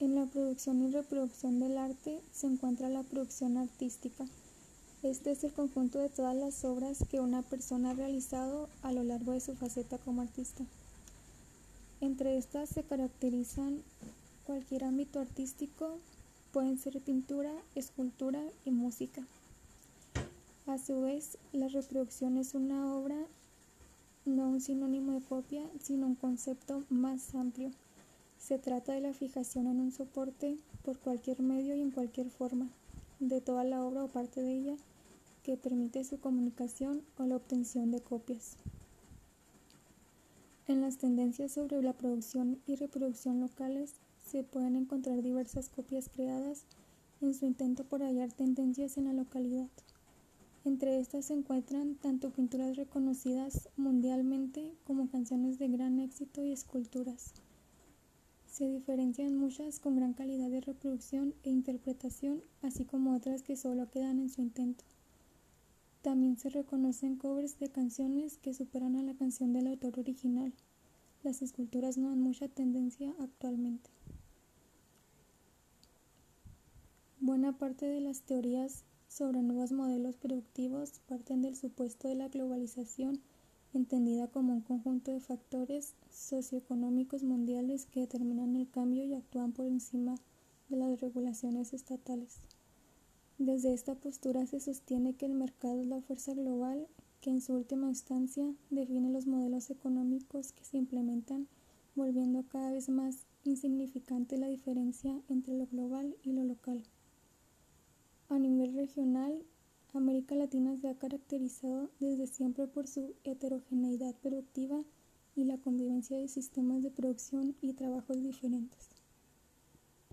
En la producción y reproducción del arte se encuentra la producción artística. Este es el conjunto de todas las obras que una persona ha realizado a lo largo de su faceta como artista. Entre estas se caracterizan cualquier ámbito artístico, pueden ser pintura, escultura y música. A su vez, la reproducción es una obra, no un sinónimo de copia, sino un concepto más amplio. Se trata de la fijación en un soporte por cualquier medio y en cualquier forma de toda la obra o parte de ella que permite su comunicación o la obtención de copias. En las tendencias sobre la producción y reproducción locales se pueden encontrar diversas copias creadas en su intento por hallar tendencias en la localidad. Entre estas se encuentran tanto pinturas reconocidas mundialmente como canciones de gran éxito y esculturas. Se diferencian muchas con gran calidad de reproducción e interpretación, así como otras que solo quedan en su intento. También se reconocen covers de canciones que superan a la canción del autor original. Las esculturas no dan mucha tendencia actualmente. Buena parte de las teorías sobre nuevos modelos productivos parten del supuesto de la globalización, entendida como un conjunto de factores socioeconómicos mundiales que determinan el cambio y actúan por encima de las regulaciones estatales. Desde esta postura se sostiene que el mercado es la fuerza global que en su última instancia define los modelos económicos que se implementan, volviendo cada vez más insignificante la diferencia entre lo global y lo local. A nivel regional, América Latina se ha caracterizado desde siempre por su heterogeneidad productiva y la convivencia de sistemas de producción y trabajos diferentes.